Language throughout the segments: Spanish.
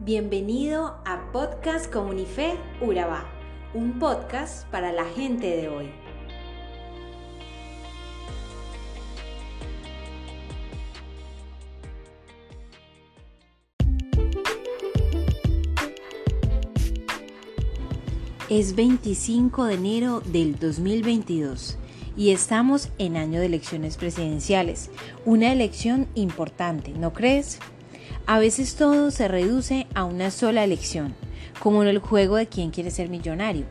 Bienvenido a Podcast Comunife Urabá, un podcast para la gente de hoy. Es 25 de enero del 2022 y estamos en año de elecciones presidenciales, una elección importante, ¿no crees? A veces todo se reduce a una sola elección, como en el juego de quién quiere ser millonario,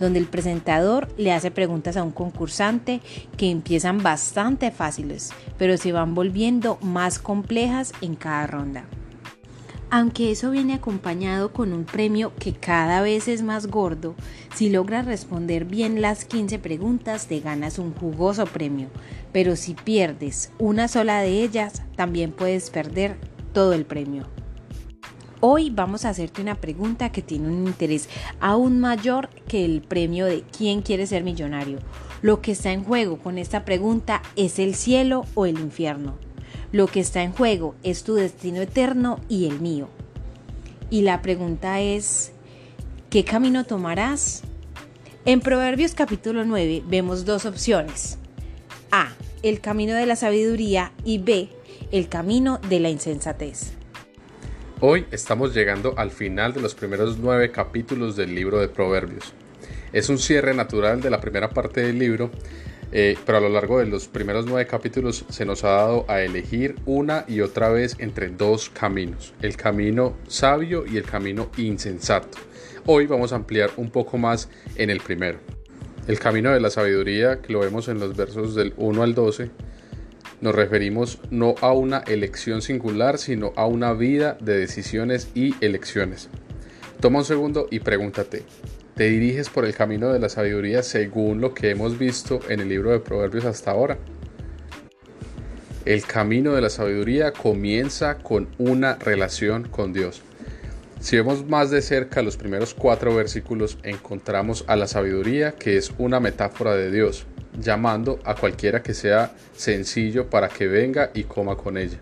donde el presentador le hace preguntas a un concursante que empiezan bastante fáciles, pero se van volviendo más complejas en cada ronda. Aunque eso viene acompañado con un premio que cada vez es más gordo, si logras responder bien las 15 preguntas te ganas un jugoso premio, pero si pierdes una sola de ellas también puedes perder todo el premio. Hoy vamos a hacerte una pregunta que tiene un interés aún mayor que el premio de quién quiere ser millonario. Lo que está en juego con esta pregunta es el cielo o el infierno. Lo que está en juego es tu destino eterno y el mío. Y la pregunta es, ¿qué camino tomarás? En Proverbios capítulo 9 vemos dos opciones. A, el camino de la sabiduría y B, el camino de la insensatez. Hoy estamos llegando al final de los primeros nueve capítulos del libro de Proverbios. Es un cierre natural de la primera parte del libro, eh, pero a lo largo de los primeros nueve capítulos se nos ha dado a elegir una y otra vez entre dos caminos, el camino sabio y el camino insensato. Hoy vamos a ampliar un poco más en el primero. El camino de la sabiduría, que lo vemos en los versos del 1 al 12, nos referimos no a una elección singular, sino a una vida de decisiones y elecciones. Toma un segundo y pregúntate, ¿te diriges por el camino de la sabiduría según lo que hemos visto en el libro de Proverbios hasta ahora? El camino de la sabiduría comienza con una relación con Dios. Si vemos más de cerca los primeros cuatro versículos, encontramos a la sabiduría, que es una metáfora de Dios, llamando a cualquiera que sea sencillo para que venga y coma con ella.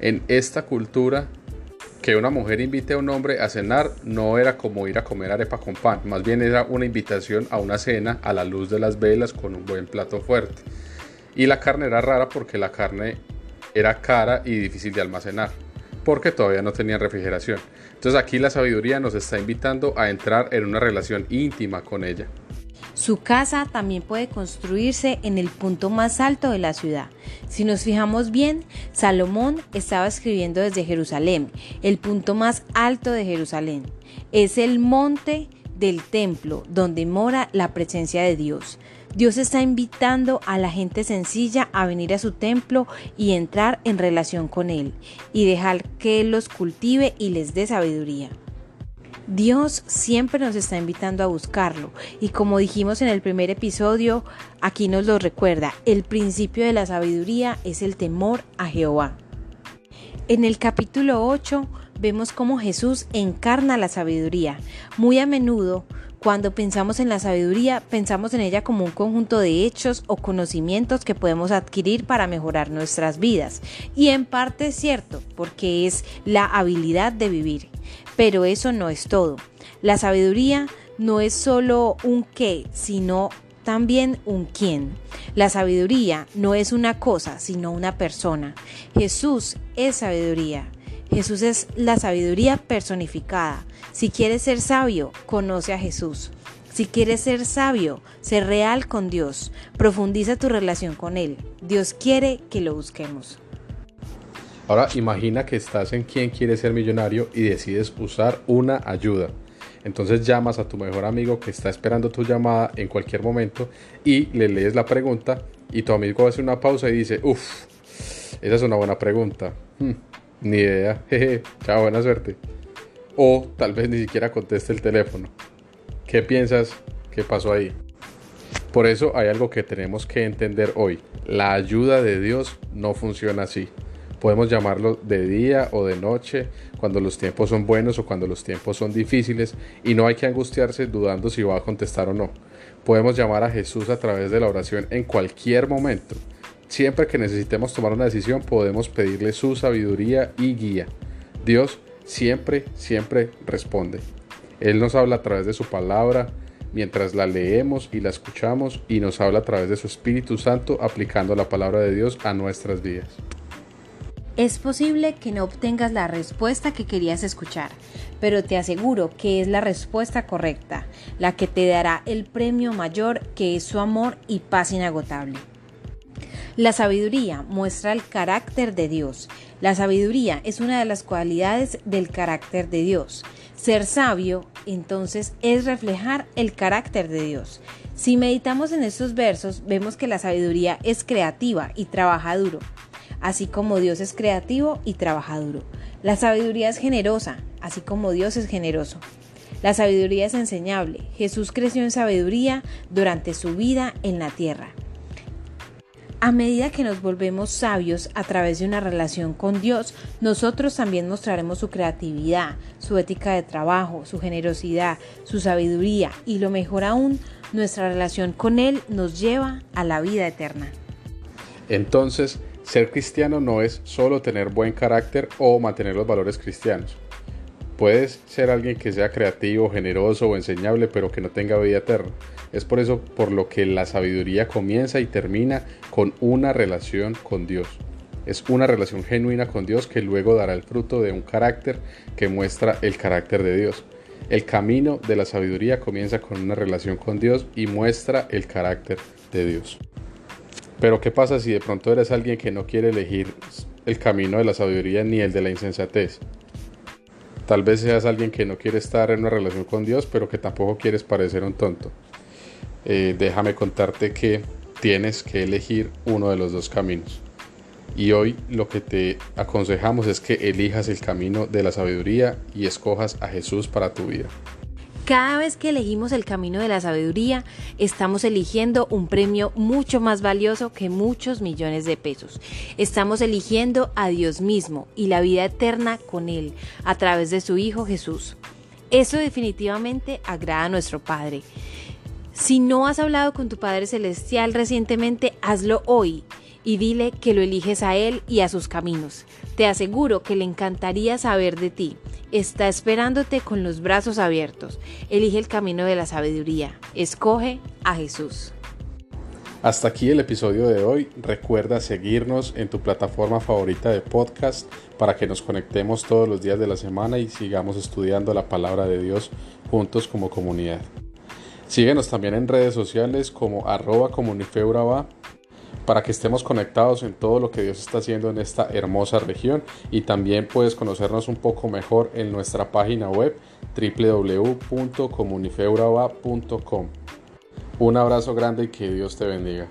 En esta cultura, que una mujer invite a un hombre a cenar no era como ir a comer arepa con pan, más bien era una invitación a una cena a la luz de las velas con un buen plato fuerte. Y la carne era rara porque la carne era cara y difícil de almacenar, porque todavía no tenía refrigeración. Entonces aquí la sabiduría nos está invitando a entrar en una relación íntima con ella. Su casa también puede construirse en el punto más alto de la ciudad. Si nos fijamos bien, Salomón estaba escribiendo desde Jerusalén, el punto más alto de Jerusalén. Es el monte del templo donde mora la presencia de Dios. Dios está invitando a la gente sencilla a venir a su templo y entrar en relación con Él y dejar que Él los cultive y les dé sabiduría. Dios siempre nos está invitando a buscarlo y como dijimos en el primer episodio, aquí nos lo recuerda, el principio de la sabiduría es el temor a Jehová. En el capítulo 8 vemos cómo Jesús encarna la sabiduría. Muy a menudo, cuando pensamos en la sabiduría, pensamos en ella como un conjunto de hechos o conocimientos que podemos adquirir para mejorar nuestras vidas. Y en parte es cierto, porque es la habilidad de vivir. Pero eso no es todo. La sabiduría no es solo un qué, sino también un quién. La sabiduría no es una cosa, sino una persona. Jesús es sabiduría. Jesús es la sabiduría personificada. Si quieres ser sabio, conoce a Jesús. Si quieres ser sabio, sé real con Dios. Profundiza tu relación con Él. Dios quiere que lo busquemos. Ahora imagina que estás en quien quiere ser millonario y decides usar una ayuda. Entonces llamas a tu mejor amigo que está esperando tu llamada en cualquier momento y le lees la pregunta y tu amigo hace una pausa y dice, uff, esa es una buena pregunta. Hmm, ni idea, jeje, chao, buena suerte. O tal vez ni siquiera conteste el teléfono. ¿Qué piensas que pasó ahí? Por eso hay algo que tenemos que entender hoy. La ayuda de Dios no funciona así. Podemos llamarlo de día o de noche, cuando los tiempos son buenos o cuando los tiempos son difíciles, y no hay que angustiarse dudando si va a contestar o no. Podemos llamar a Jesús a través de la oración en cualquier momento. Siempre que necesitemos tomar una decisión podemos pedirle su sabiduría y guía. Dios siempre, siempre responde. Él nos habla a través de su palabra, mientras la leemos y la escuchamos y nos habla a través de su Espíritu Santo aplicando la palabra de Dios a nuestras vidas. Es posible que no obtengas la respuesta que querías escuchar, pero te aseguro que es la respuesta correcta, la que te dará el premio mayor que es su amor y paz inagotable. La sabiduría muestra el carácter de Dios. La sabiduría es una de las cualidades del carácter de Dios. Ser sabio, entonces, es reflejar el carácter de Dios. Si meditamos en estos versos, vemos que la sabiduría es creativa y trabaja duro, así como Dios es creativo y trabaja duro. La sabiduría es generosa, así como Dios es generoso. La sabiduría es enseñable. Jesús creció en sabiduría durante su vida en la tierra. A medida que nos volvemos sabios a través de una relación con Dios, nosotros también mostraremos su creatividad, su ética de trabajo, su generosidad, su sabiduría y lo mejor aún, nuestra relación con Él nos lleva a la vida eterna. Entonces, ser cristiano no es solo tener buen carácter o mantener los valores cristianos. Puedes ser alguien que sea creativo, generoso o enseñable, pero que no tenga vida eterna. Es por eso por lo que la sabiduría comienza y termina con una relación con Dios. Es una relación genuina con Dios que luego dará el fruto de un carácter que muestra el carácter de Dios. El camino de la sabiduría comienza con una relación con Dios y muestra el carácter de Dios. Pero ¿qué pasa si de pronto eres alguien que no quiere elegir el camino de la sabiduría ni el de la insensatez? Tal vez seas alguien que no quiere estar en una relación con Dios, pero que tampoco quieres parecer un tonto. Eh, déjame contarte que tienes que elegir uno de los dos caminos. Y hoy lo que te aconsejamos es que elijas el camino de la sabiduría y escojas a Jesús para tu vida. Cada vez que elegimos el camino de la sabiduría, estamos eligiendo un premio mucho más valioso que muchos millones de pesos. Estamos eligiendo a Dios mismo y la vida eterna con Él a través de su Hijo Jesús. Eso definitivamente agrada a nuestro Padre. Si no has hablado con tu Padre Celestial recientemente, hazlo hoy y dile que lo eliges a Él y a sus caminos. Te aseguro que le encantaría saber de ti está esperándote con los brazos abiertos. Elige el camino de la sabiduría. Escoge a Jesús. Hasta aquí el episodio de hoy. Recuerda seguirnos en tu plataforma favorita de podcast para que nos conectemos todos los días de la semana y sigamos estudiando la palabra de Dios juntos como comunidad. Síguenos también en redes sociales como arroba comunifeuraba para que estemos conectados en todo lo que Dios está haciendo en esta hermosa región y también puedes conocernos un poco mejor en nuestra página web www.comunifeuraba.com. Un abrazo grande y que Dios te bendiga.